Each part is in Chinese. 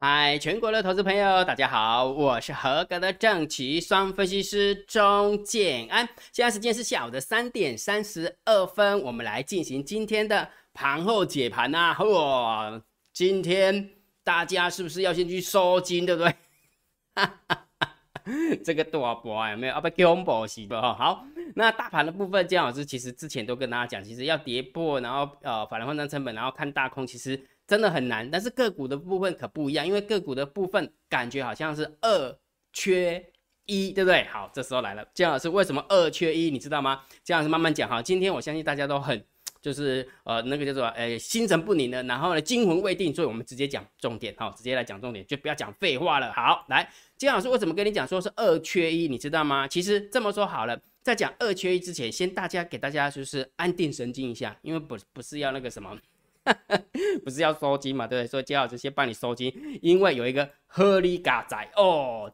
嗨，全国的投资朋友，大家好，我是合格的正奇双分析师钟建安。现在时间是下午的三点三十二分，我们来进行今天的盘后解盘啊。哇，今天大家是不是要先去收金，对不对？这个大波有没有？啊不恐怖是不？好，那大盘的部分，姜老师其实之前都跟大家讲，其实要跌破，然后呃，法兰换算成本，然后看大空，其实。真的很难，但是个股的部分可不一样，因为个股的部分感觉好像是二缺一，对不对？好，这时候来了，姜老师为什么二缺一？你知道吗？姜老师慢慢讲哈。今天我相信大家都很就是呃那个叫做呃心神不宁的，然后呢惊魂未定，所以我们直接讲重点哈，直接来讲重点，就不要讲废话了。好，来，姜老师为什么跟你讲说是二缺一？你知道吗？其实这么说好了，在讲二缺一之前，先大家给大家就是安定神经一下，因为不不是要那个什么。不是要收金嘛？对不对？所以接好这先帮你收金，因为有一个合理嘎仔哦，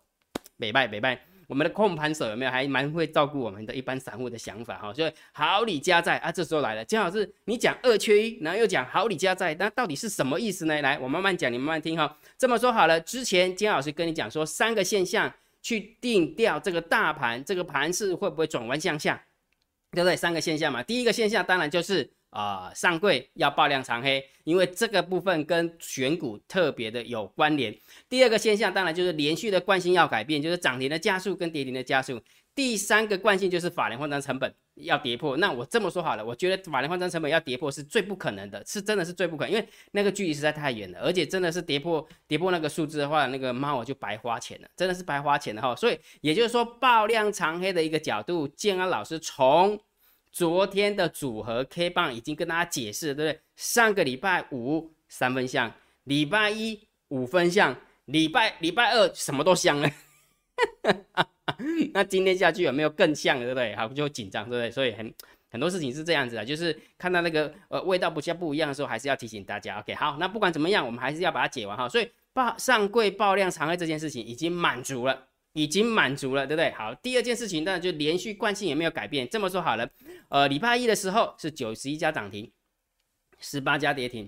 美拜美拜，我们的控盘手有没有还蛮会照顾我们的一般散户的想法哈？所以好礼加在啊，这时候来了，姜老师你讲二缺一，然后又讲好礼加在，那到底是什么意思呢？来，我慢慢讲，你慢慢听哈。这么说好了，之前姜老师跟你讲说三个现象去定调这个大盘，这个盘是会不会转弯向下，对不对？三个现象嘛，第一个现象当然就是。啊，上柜要爆量长黑，因为这个部分跟选股特别的有关联。第二个现象当然就是连续的惯性要改变，就是涨停的加速跟跌停的加速。第三个惯性就是法人换张成本要跌破。那我这么说好了，我觉得法人换张成本要跌破是最不可能的，是真的是最不可能，因为那个距离实在太远了，而且真的是跌破跌破那个数字的话，那个猫我就白花钱了，真的是白花钱了哈。所以也就是说，爆量长黑的一个角度，建安老师从。昨天的组合 K 棒已经跟大家解释了，对不对？上个礼拜五三分像，礼拜一五分像，礼拜礼拜二什么都像了。那今天下去有没有更像，对不对？好，就紧张，对不对？所以很很多事情是这样子的，就是看到那个呃味道不像不一样的时候，还是要提醒大家。OK，好，那不管怎么样，我们还是要把它解完哈。所以爆上柜爆量长黑这件事情已经满足了。已经满足了，对不对？好，第二件事情呢，就连续惯性也没有改变。这么说好了，呃，礼拜一的时候是九十一家涨停，十八家跌停；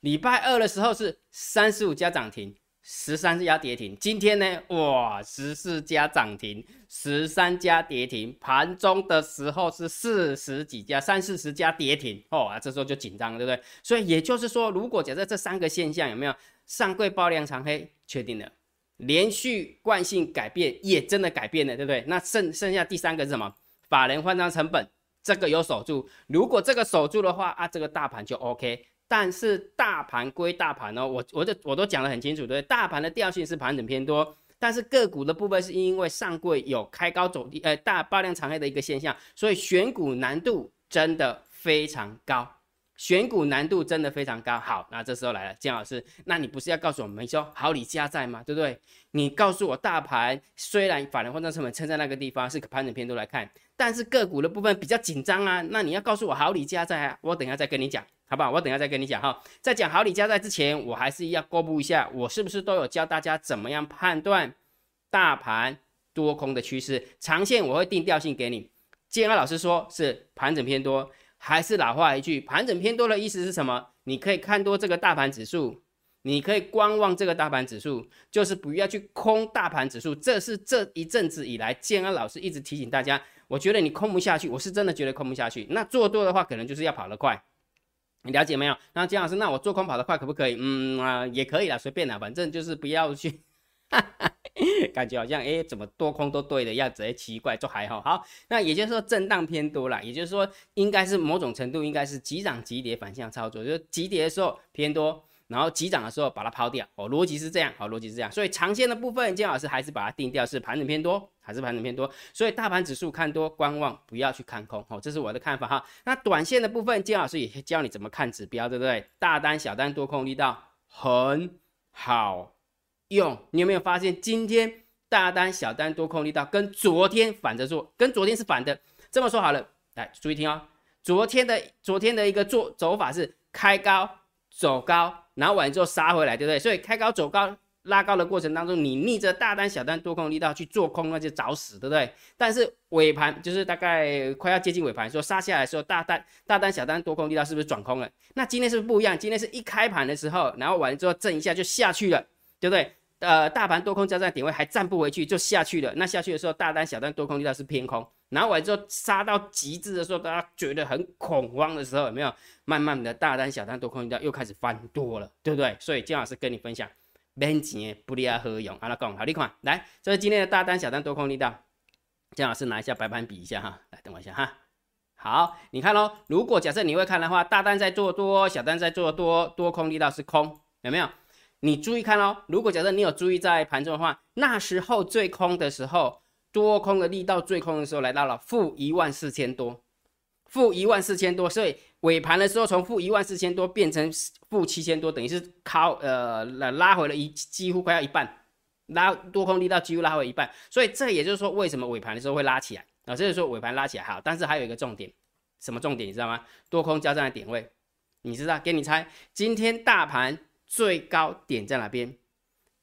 礼拜二的时候是三十五家涨停，十三家跌停。今天呢，哇，十四家涨停，十三家跌停。盘中的时候是四十几家，三四十家跌停。哦啊，这时候就紧张，对不对？所以也就是说，如果假设这三个现象有没有上柜爆量长黑，确定了。连续惯性改变也真的改变了，对不对？那剩剩下第三个是什么？法人换张成本这个有守住，如果这个守住的话啊，这个大盘就 OK。但是大盘归大盘哦，我我这我都讲得很清楚，对大盘的调性是盘整偏多，但是个股的部分是因为上柜有开高走低，呃大爆量长黑的一个现象，所以选股难度真的非常高。选股难度真的非常高。好，那这时候来了，姜老师，那你不是要告诉我们说好礼加在吗？对不对？你告诉我，大盘虽然法人换算成本撑在那个地方是盘整偏多来看，但是个股的部分比较紧张啊。那你要告诉我好礼加在啊，我等下再跟你讲，好不好？我等下再跟你讲哈。在讲好礼加在之前，我还是要公布一下，我是不是都有教大家怎么样判断大盘多空的趋势？长线我会定调性给你。建安老师说是盘整偏多。还是老话一句，盘整偏多的意思是什么？你可以看多这个大盘指数，你可以观望这个大盘指数，就是不要去空大盘指数。这是这一阵子以来，建安老师一直提醒大家，我觉得你空不下去，我是真的觉得空不下去。那做多的话，可能就是要跑得快，你了解没有？那建老师，那我做空跑得快可不可以？嗯啊，也可以啦，随便啦，反正就是不要去。感觉好像哎，怎么多空都对的样子？哎，奇怪，就还好。好，那也就是说震荡偏多了，也就是说应该是某种程度应该是急涨急跌反向操作，就是急跌的时候偏多，然后急涨的时候把它抛掉。哦，逻辑是这样，好，逻辑是这样。所以长线的部分，金老师还是把它定调是盘整偏多，还是盘整偏多。所以大盘指数看多观望，不要去看空。哦，这是我的看法哈。那短线的部分，金老师也教你怎么看指标，对不对？大单、小单、多空力道很好。用你有没有发现今天大单、小单、多空力道跟昨天反着做，跟昨天是反的。这么说好了，来注意听哦。昨天的昨天的一个做走法是开高走高，然后完之后杀回来，对不对？所以开高走高拉高的过程当中，你逆着大单、小单、多空力道去做空，那就找死，对不对？但是尾盘就是大概快要接近尾盘，说杀下来的时候，大单、大单、小单、多空力道是不是转空了？那今天是不是不一样？今天是一开盘的时候，然后完之后震一下就下去了。对不对？呃，大盘多空交战点位还站不回去，就下去了。那下去的时候，大单、小单、多空力道是偏空。然后完之后杀到极致的时候，大家觉得很恐慌的时候，有没有？慢慢的大单、小单、多空力道又开始翻多了，对不对？所以金老师跟你分享，免钱不利啊何用？阿拉讲好，你看，来，这是今天的大单、小单、多空力道。金老师拿一下白板比一下哈，来等我一下哈。好，你看喽，如果假设你会看的话，大单在做多，小单在做多，多空力道是空，有没有？你注意看哦，如果假设你有注意在盘中的话，那时候最空的时候，多空的力道最空的时候来到了负一万四千多，负一万四千多，所以尾盘的时候从负一万四千多变成负七千多，等于是靠呃拉拉回了一几乎快要一半，拉多空力道几乎拉回一半，所以这也就是说为什么尾盘的时候会拉起来啊？这是说尾盘拉起来好，但是还有一个重点，什么重点你知道吗？多空交战的点位，你知道？给你猜，今天大盘。最高点在哪边？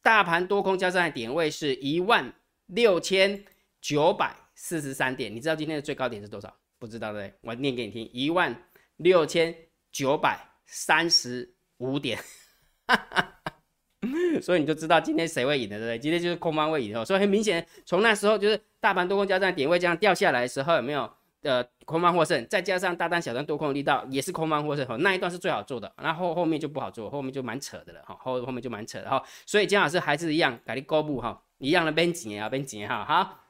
大盘多空交战的点位是一万六千九百四十三点。你知道今天的最高点是多少？不知道对？我念给你听：一万六千九百三十五点。所以你就知道今天谁会赢的，对不对？今天就是空方会赢的。所以很明显，从那时候就是大盘多空交战点位这样掉下来的时候，有没有？呃，空方获胜，再加上大单小单多空的力道，也是空方获胜哈。那一段是最好做的，然后后面就不好做，后面就蛮扯的了哈。后后面就蛮扯的哈。所以姜老师还是一样，改你高布哈，一样的边紧啊边紧哈。好，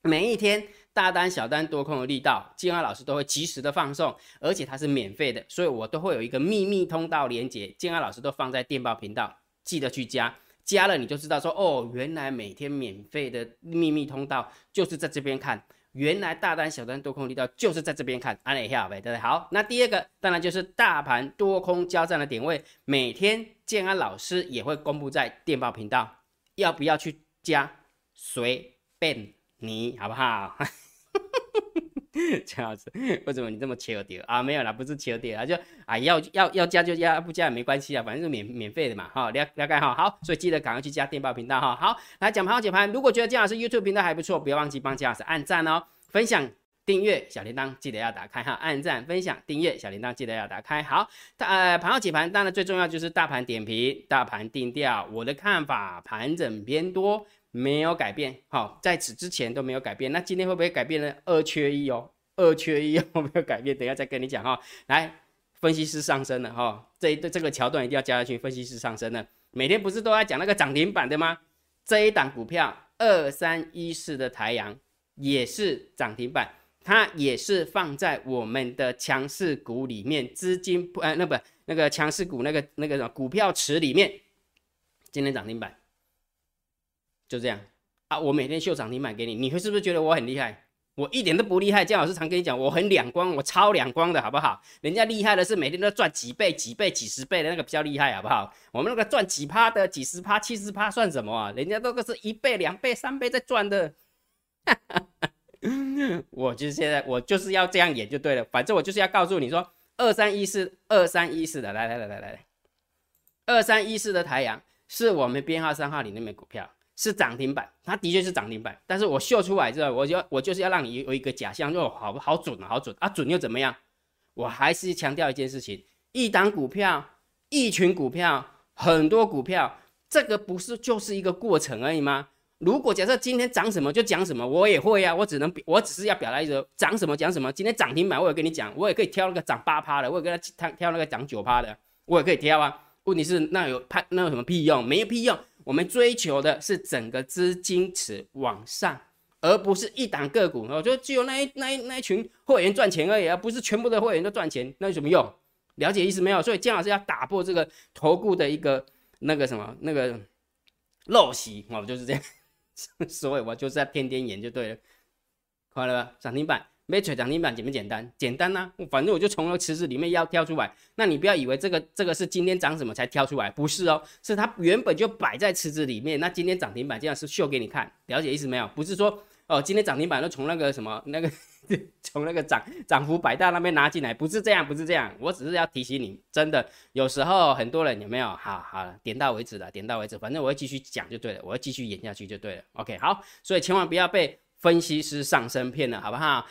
每一天大单小单多空的力道，金安老师都会及时的放送，而且它是免费的，所以我都会有一个秘密通道连接，金安老师都放在电报频道，记得去加，加了你就知道说哦，原来每天免费的秘密通道就是在这边看。原来大单、小单、多空力道就是在这边看，安利一下呗，对不对？好，那第二个当然就是大盘多空交战的点位，每天建安老师也会公布在电报频道，要不要去加？随便你，好不好？这样子，为什么你这么求点啊？没有啦，不是求点啊，就啊要要要加就加，不加也没关系啊，反正是免免费的嘛，哈，了了解哈，好，所以记得赶快去加电报频道哈，好，来讲盘解盘，如果觉得姜老师 YouTube 频道还不错，不要忘记帮姜老师按赞哦，分享、订阅小铃铛记得要打开哈，按赞、分享、订阅小铃铛记得要打开，好，呃，盘后解盘当然最重要就是大盘点评、大盘定调，我的看法，盘整偏多。没有改变，好，在此之前都没有改变。那今天会不会改变呢？二缺一哦，二缺一有 没有改变？等下再跟你讲哈。来，分析师上升了哈，这一这个桥段一定要加下去。分析师上升了，每天不是都在讲那个涨停板的吗？这一档股票二三一四的太阳也是涨停板，它也是放在我们的强势股里面，资金不呃那不那个强势股那个那个什么股票池里面，今天涨停板。就这样啊！我每天秀涨停板给你，你会是不是觉得我很厉害？我一点都不厉害。姜老师常跟你讲，我很两光，我超两光的好不好？人家厉害的是每天都赚几倍、几倍、几十倍的那个比较厉害，好不好？我们那个赚几趴的、几十趴、七十趴算什么啊？人家都个是一倍、两倍、三倍在赚的。我就是现在，我就是要这样演就对了。反正我就是要告诉你说，二三一四、二三一四的，来来来来来，二三一四的太阳是我们编号三号里那枚股票。是涨停板，它的确是涨停板，但是我秀出来之后，我就我就是要让你有一个假象，就好好准啊，好准啊，准又怎么样？我还是强调一件事情：一档股票、一群股票、很多股票，这个不是就是一个过程而已吗？如果假设今天涨什么就讲什么，我也会啊，我只能我只是要表达一个涨什么讲什么。今天涨停板，我也跟你讲，我也可以挑那个涨八趴的，我也跟他挑挑那个涨九趴的，我也可以挑啊。问题是那有派那有什么屁用？没有屁用。我们追求的是整个资金池往上，而不是一档个股。我觉得只有那一那一那一群会员赚钱而已，而不是全部的会员都赚钱，那有什么用？了解意思没有？所以姜老师要打破这个投顾的一个那个什么那个陋习，我就是这样。所以我就是要天天演就对了，快了吧？涨停板。没锤涨停板简不简单？简单呐，反正我就从那个池子里面要挑出来。那你不要以为这个这个是今天涨什么才挑出来，不是哦，是它原本就摆在池子里面。那今天涨停板这样是秀给你看，了解意思没有？不是说哦，今天涨停板都从那个什么那个 从那个涨涨幅百大那边拿进来，不是这样，不是这样。我只是要提醒你，真的有时候很多人有没有？好好点到为止了，点到为止，反正我会继续讲就对了，我会继续演下去就对了。OK，好，所以千万不要被分析师上身骗了，好不好？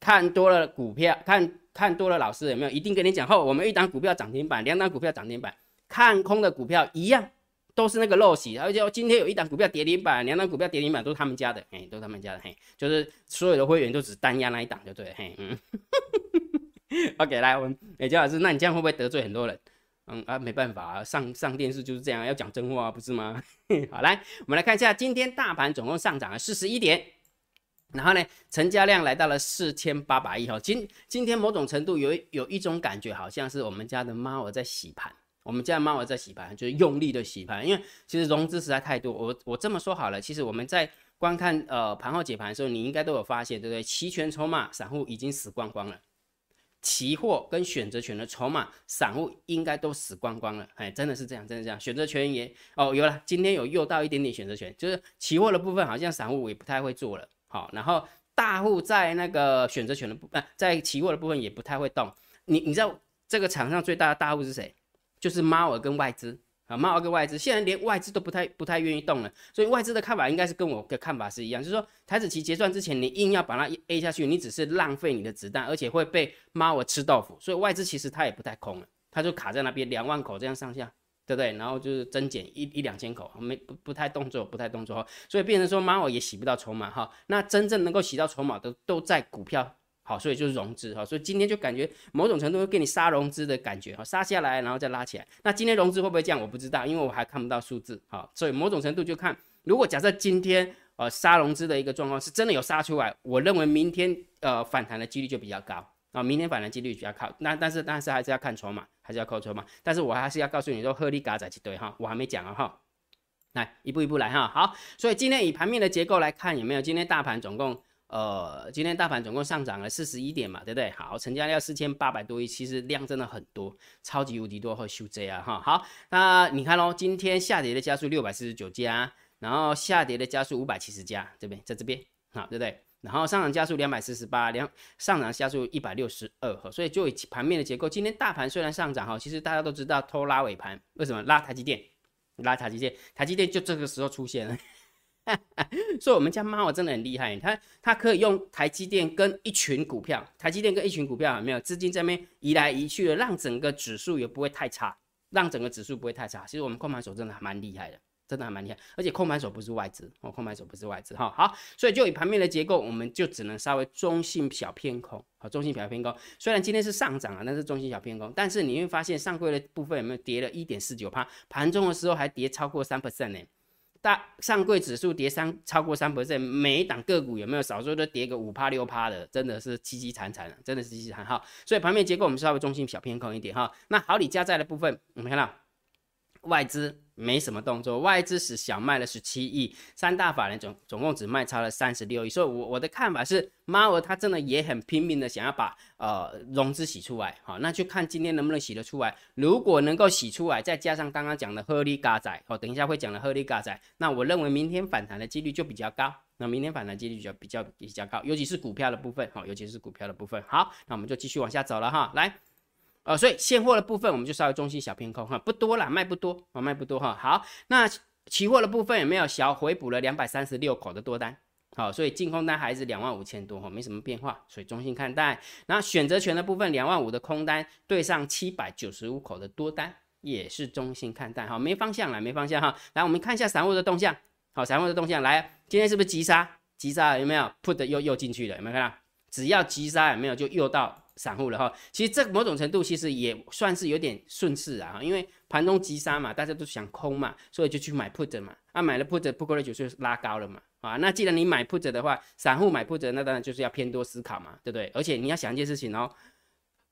看多了股票，看看多了老师有没有一定跟你讲后，我们一档股票涨停板，两档股票涨停板，看空的股票一样都是那个陋习，而且今天有一档股票跌停板，两档股票跌停板都是他们家的，哎，都是他们家的，嘿，就是所有的会员都只单压那一档就对，嘿，嗯。OK，来，我们美娇老师，那你这样会不会得罪很多人？嗯啊，没办法啊，上上电视就是这样，要讲真话，不是吗？好，来，我们来看一下，今天大盘总共上涨了四十一点，然后呢，成交量来到了四千八百亿哈。今今天某种程度有有一种感觉，好像是我们家的猫儿在洗盘，我们家的猫儿在洗盘，就是用力的洗盘，因为其实融资实在太多。我我这么说好了，其实我们在观看呃盘后解盘的时候，你应该都有发现，对不对？期权筹码散户已经死光光了。期货跟选择权的筹码，散户应该都死光光了，哎，真的是这样，真的这样。选择权也哦，有了，今天有诱到一点点选择权，就是期货的部分，好像散户也不太会做了，好，然后大户在那个选择权的部分，在期货的部分也不太会动。你你知道这个场上最大的大户是谁？就是猫儿跟外资。啊，猫儿跟外资，现在连外资都不太不太愿意动了，所以外资的看法应该是跟我的看法是一样，就是说台子期结算之前，你硬要把它 A 下去，你只是浪费你的子弹，而且会被猫儿吃豆腐。所以外资其实它也不太空了，它就卡在那边两万口这样上下，对不对？然后就是增减一一两千口，没不不太动作，不太动作，所以变成说猫儿也洗不到筹码哈。那真正能够洗到筹码的都在股票。好，所以就是融资哈，所以今天就感觉某种程度会给你杀融资的感觉哈，杀下来然后再拉起来。那今天融资会不会降？我不知道，因为我还看不到数字。哈，所以某种程度就看，如果假设今天呃杀融资的一个状况是真的有杀出来，我认为明天呃反弹的几率就比较高啊，明天反弹几率比较高。那但是但是还是要看筹码，还是要扣筹码。但是我还是要告诉你说，鹤立嘎仔去对哈，我还没讲啊哈，来一步一步来哈。好，所以今天以盘面的结构来看，有没有？今天大盘总共。呃，今天大盘总共上涨了四十一点嘛，对不对？好，成交量四千八百多亿，其实量真的很多，超级无敌多，和修 J 啊哈。好，那你看喽，今天下跌的加速六百四十九家，然后下跌的加速五百七十家，这边在这边，好，对不对？然后上涨加速两百四十八，两上涨加速一百六十二，哈。所以就以盘面的结构，今天大盘虽然上涨哈，其实大家都知道偷拉尾盘，为什么拉台积电？拉台积电，台积电就这个时候出现了。所以，我们家猫真的很厉害，它它可以用台积电跟一群股票，台积电跟一群股票有没有资金这边移来移去的，让整个指数也不会太差，让整个指数不会太差。其实我们控盘手真的还蛮厉害的，真的还蛮厉害。而且控盘手不是外资，哦，控盘手不是外资，哈好。所以就以盘面的结构，我们就只能稍微中性小偏空，好，中性小偏空。虽然今天是上涨啊，但是中性小偏空。但是你会发现上柜的部分有没有跌了一点四九趴？盘中的时候还跌超过三 percent 呢。大上柜指数跌三超过三 percent，每一档个股有没有少说都跌个五趴六趴的，真的是凄凄惨惨真的是凄凄惨哈。所以盘面结构我们稍微中性小偏空一点哈。那好，你加在的部分，我们看到外资。没什么动作，外资是小卖了十七亿，三大法人总总共只卖超了三十六亿，所以，我我的看法是，猫儿他真的也很拼命的想要把呃融资洗出来，好，那就看今天能不能洗得出来。如果能够洗出来，再加上刚刚讲的鹤立嘎仔，哦，等一下会讲的鹤立嘎仔，那我认为明天反弹的几率就比较高，那明天反弹几率就比较比较高，尤其是股票的部分，好，尤其是股票的部分。好，那我们就继续往下走了哈，来。呃，所以现货的部分我们就稍微中心小偏空哈，不多啦，卖不多啊，卖不多哈。好，那期货的部分有没有小回补了两百三十六口的多单？好，所以净空单还是两万五千多哈，没什么变化，所以中心看待。然后选择权的部分两万五的空单对上七百九十五口的多单，也是中心看待哈，没方向了，没方向哈。来，我们看一下散户的动向，好，散户的动向来，今天是不是急杀？急杀有没有？put 又又进去了，有没有看到？只要急杀有没有就又到。散户了哈，其实这某种程度其实也算是有点顺势啊，因为盘中急杀嘛，大家都想空嘛，所以就去买 put 嘛，啊买了 put，put 的就拉高了嘛，啊那既然你买 put 的话，散户买 put 那当然就是要偏多思考嘛，对不对？而且你要想一件事情哦，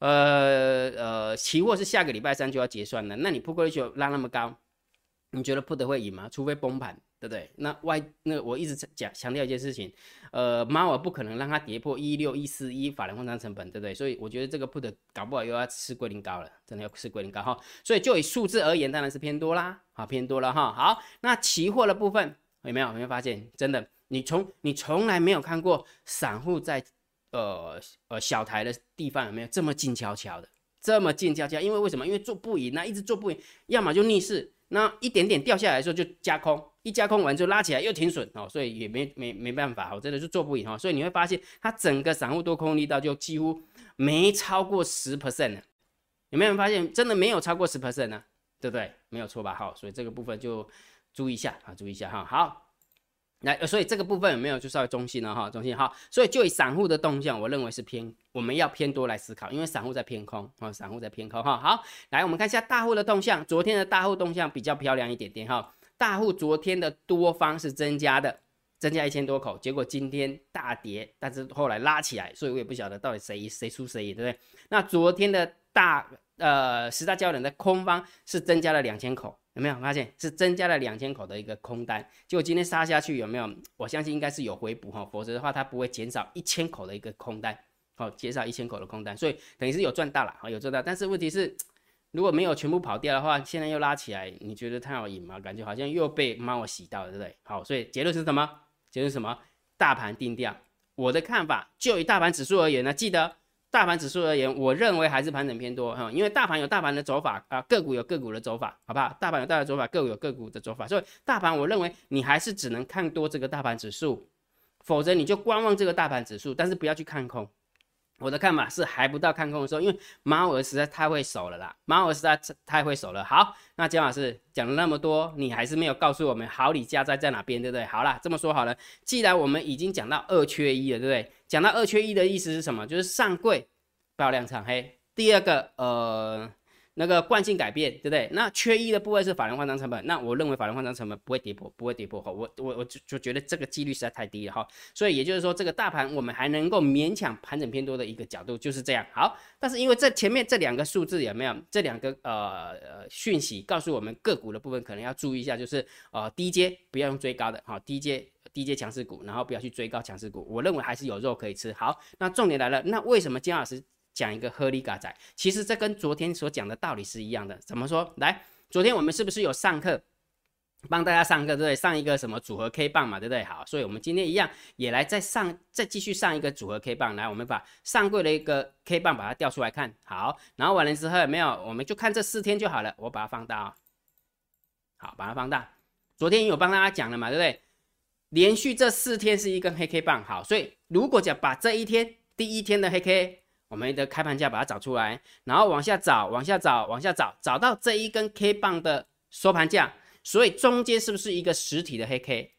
呃呃，期货是下个礼拜三就要结算了，那你 put 就拉那么高，你觉得 put 会赢吗？除非崩盘。对不对？那外那我一直在讲强调一件事情，呃，猫儿不可能让它跌破一六一四一法人换仓成本，对不对？所以我觉得这个不得搞不好又要吃龟苓膏了，真的要吃龟苓膏哈。所以就以数字而言，当然是偏多啦，好偏多了哈。好，那期货的部分有没有？有没有发现？真的，你从你从来没有看过散户在呃呃小台的地方有没有这么静悄悄的，这么静悄悄？因为为什么？因为做不赢，那一直做不赢，要么就逆势。那一点点掉下来的时候就加空，一加空完就拉起来又停损哦，所以也没没没办法，我真的是做不赢哈。所以你会发现它整个散户多空力道就几乎没超过十 percent 有没有人发现真的没有超过十 percent 呢？对不对？没有错吧？好，所以这个部分就注意一下啊，注意一下哈。好。来，所以这个部分有没有就稍微中性了哈，中性哈。所以就以散户的动向，我认为是偏，我们要偏多来思考，因为散户在偏空啊，散户在偏空哈。好，来我们看一下大户的动向，昨天的大户动向比较漂亮一点点哈。大户昨天的多方是增加的，增加一千多口，结果今天大跌，但是后来拉起来，所以我也不晓得到底谁谁输谁赢，对不对？那昨天的大呃十大交易人的空方是增加了两千口。有没有发现是增加了两千口的一个空单？结果今天杀下去有没有？我相信应该是有回补哈，否则的话它不会减少一千口的一个空单，好，减少一千口的空单，所以等于是有赚到了，好，有赚到。但是问题是，如果没有全部跑掉的话，现在又拉起来，你觉得它有赢吗？感觉好像又被猫洗到了，对不对？好，所以结论是什么？结论什么？大盘定调。我的看法，就以大盘指数而言呢，记得。大盘指数而言，我认为还是盘整偏多哈，因为大盘有大盘的走法啊，个股有个股的走法，好不好？大盘有大盘的走法，个股有个股的走法，所以大盘我认为你还是只能看多这个大盘指数，否则你就观望这个大盘指数，但是不要去看空。我的看法是还不到看空的时候，因为猫儿实在太会守了啦，猫儿实在太会守了。好，那姜老师讲了那么多，你还是没有告诉我们好礼加在在哪边，对不对？好啦，这么说好了，既然我们已经讲到二缺一了，对不对？讲到二缺一的意思是什么？就是上柜爆量长黑。第二个，呃。那个惯性改变，对不对？那缺一的部位是法人换仓成本，那我认为法人换仓成本不会跌破，不会跌破哈。我我我就就觉得这个几率实在太低了哈。所以也就是说，这个大盘我们还能够勉强盘整偏多的一个角度就是这样。好，但是因为这前面这两个数字有没有这两个呃讯息告诉我们个股的部分可能要注意一下，就是呃低阶不要用追高的哈，低阶低阶强势股，然后不要去追高强势股。我认为还是有肉可以吃。好，那重点来了，那为什么金老师？讲一个合理嘎仔，其实这跟昨天所讲的道理是一样的。怎么说？来，昨天我们是不是有上课，帮大家上课，对不对？上一个什么组合 K 棒嘛，对不对？好，所以我们今天一样，也来再上，再继续上一个组合 K 棒。来，我们把上柜的一个 K 棒把它调出来看。好，然后完了之后没有？我们就看这四天就好了。我把它放大，好，把它放大。昨天有帮大家讲了嘛，对不对？连续这四天是一根黑 K 棒，好，所以如果讲把这一天第一天的黑 K。我们的开盘价把它找出来，然后往下找，往下找，往下找，找到这一根 K 棒的收盘价，所以中间是不是一个实体的黑 K？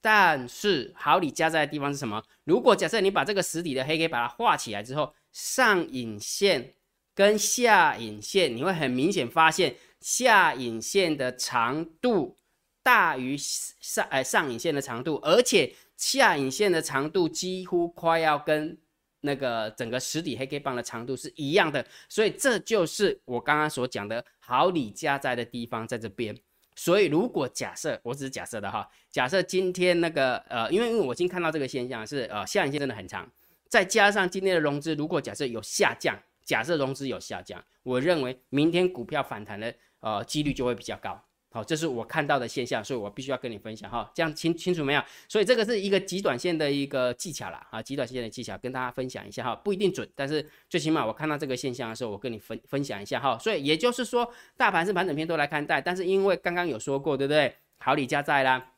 但是好你加在的地方是什么？如果假设你把这个实体的黑 K 把它画起来之后，上影线跟下影线，你会很明显发现下影线的长度大于上呃上影线的长度，而且下影线的长度几乎快要跟。那个整个实体黑 K 棒的长度是一样的，所以这就是我刚刚所讲的好礼加在的地方在这边。所以如果假设，我只是假设的哈，假设今天那个呃，因为因为我已经看到这个现象是呃下影线真的很长，再加上今天的融资如果假设有下降，假设融资有下降，我认为明天股票反弹的呃几率就会比较高。好，这是我看到的现象，所以我必须要跟你分享哈，这样清清楚没有？所以这个是一个极短线的一个技巧啦，啊，极短线的技巧跟大家分享一下哈，不一定准，但是最起码我看到这个现象的时候，我跟你分分享一下哈。所以也就是说，大盘是盘整片都来看待，但是因为刚刚有说过，对不对？好礼加在啦，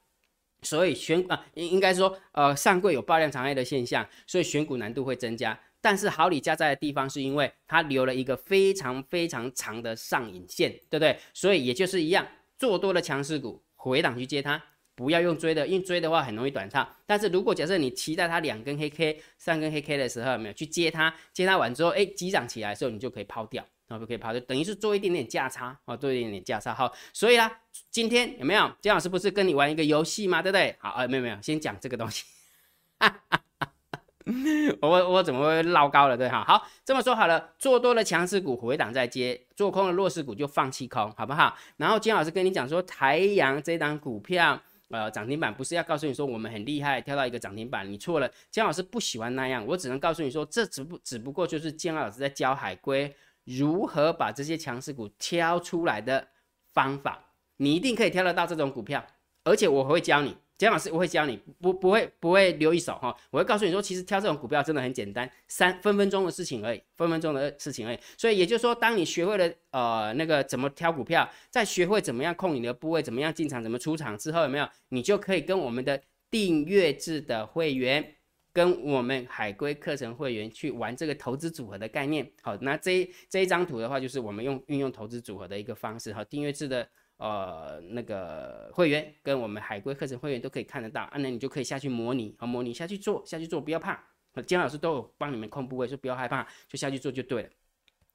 所以选啊，应应该说，呃，上柜有爆量长黑的现象，所以选股难度会增加。但是好礼加在的地方是因为它留了一个非常非常长的上影线，对不对？所以也就是一样。做多的强势股回档去接它，不要用追的，因为追的话很容易短套。但是如果假设你期待它两根黑 K、三根黑 K 的时候，没有去接它，接它完之后，哎，急涨起来的时候，你就可以抛掉，然后就可以抛掉，等于是做一点点价差啊，做一点点价差。好，所以啦，今天有没有姜老师不是跟你玩一个游戏吗？对不对？好，呃，没有没有，先讲这个东西。哈哈。我我怎么会捞高了对哈？好，这么说好了，做多的强势股回档再接，做空的弱势股就放弃空，好不好？然后金老师跟你讲说，台阳这档股票，呃，涨停板不是要告诉你说我们很厉害，跳到一个涨停板，你错了。姜老师不喜欢那样，我只能告诉你说，这只不只不过就是姜老师在教海龟如何把这些强势股挑出来的方法，你一定可以挑得到这种股票，而且我会教你。姜老师，我会教你，不不会不会留一手哈，我会告诉你说，其实挑这种股票真的很简单，三分分钟的事情而已，分分钟的事情而已。所以也就是说，当你学会了呃那个怎么挑股票，再学会怎么样控你的部位，怎么样进场，怎么出场之后，有没有？你就可以跟我们的订阅制的会员跟我们海龟课程会员去玩这个投资组合的概念。好，那这这一张图的话，就是我们用运用投资组合的一个方式。哈，订阅制的呃那个会员跟我们海龟课程会员都可以看得到，啊，那你就可以下去模拟，好，模拟下去做，下去做，不要怕。金老师都有帮你们控部位，说不要害怕，就下去做就对了。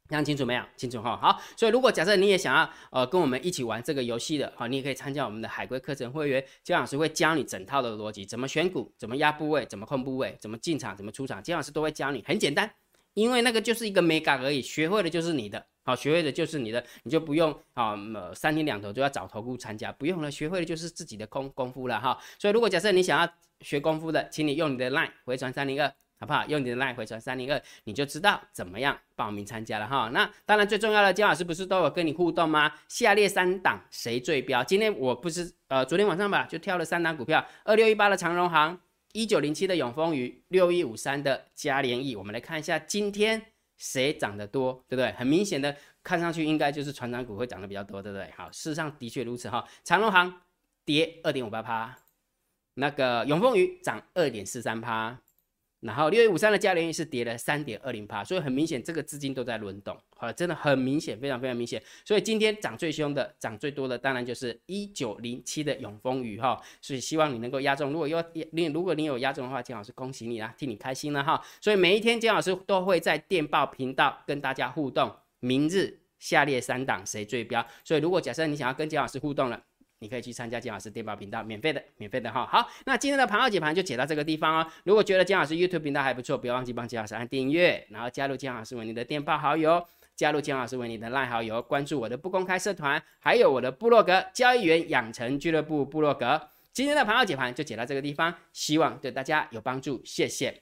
讲清楚没有？清楚哈。好，所以如果假设你也想要呃跟我们一起玩这个游戏的，好，你也可以参加我们的海龟课程会员，姜老师会教你整套的逻辑，怎么选股，怎么压部位，怎么控部位，怎么进场，怎么出场，姜老师都会教你，很简单，因为那个就是一个美感而已，学会的就是你的，好，学会的就是你的，你就不用啊三天两头就要找头部参加，不用了，学会的就是自己的功功夫了哈。所以如果假设你想要学功夫的，请你用你的 line 回传三零二。好不好？用你的 line 回传三零二，你就知道怎么样报名参加了哈。那当然最重要的，姜老师不是都有跟你互动吗？下列三档谁最标？今天我不是呃昨天晚上吧，就挑了三档股票：二六一八的长荣行，一九零七的永丰余，六一五三的嘉联益。我们来看一下今天谁涨得多，对不对？很明显的，看上去应该就是船长股会涨得比较多，对不对？好，事实上的确如此哈。长隆行跌二点五八趴，那个永丰鱼涨二点四三趴。然后六月五三的嘉联益是跌了三点二零八，所以很明显这个资金都在轮动，好，真的很明显，非常非常明显。所以今天涨最凶的、涨最多的，当然就是一九零七的永丰雨哈。所以希望你能够压中，如果有你如果你有压中的话，金老师恭喜你啦，替你开心了哈。所以每一天金老师都会在电报频道跟大家互动，明日下列三档谁最标？所以如果假设你想要跟金老师互动了。你可以去参加姜老师电报频道，免费的，免费的哈。好，那今天的盘后解盘就解到这个地方哦。如果觉得姜老师 YouTube 频道还不错，不要忘记帮姜老师按订阅，然后加入姜老师为你的电报好友，加入姜老师为你的赖好友，关注我的不公开社团，还有我的部落格交易员养成俱乐部部落格。今天的盘后解盘就解到这个地方，希望对大家有帮助，谢谢，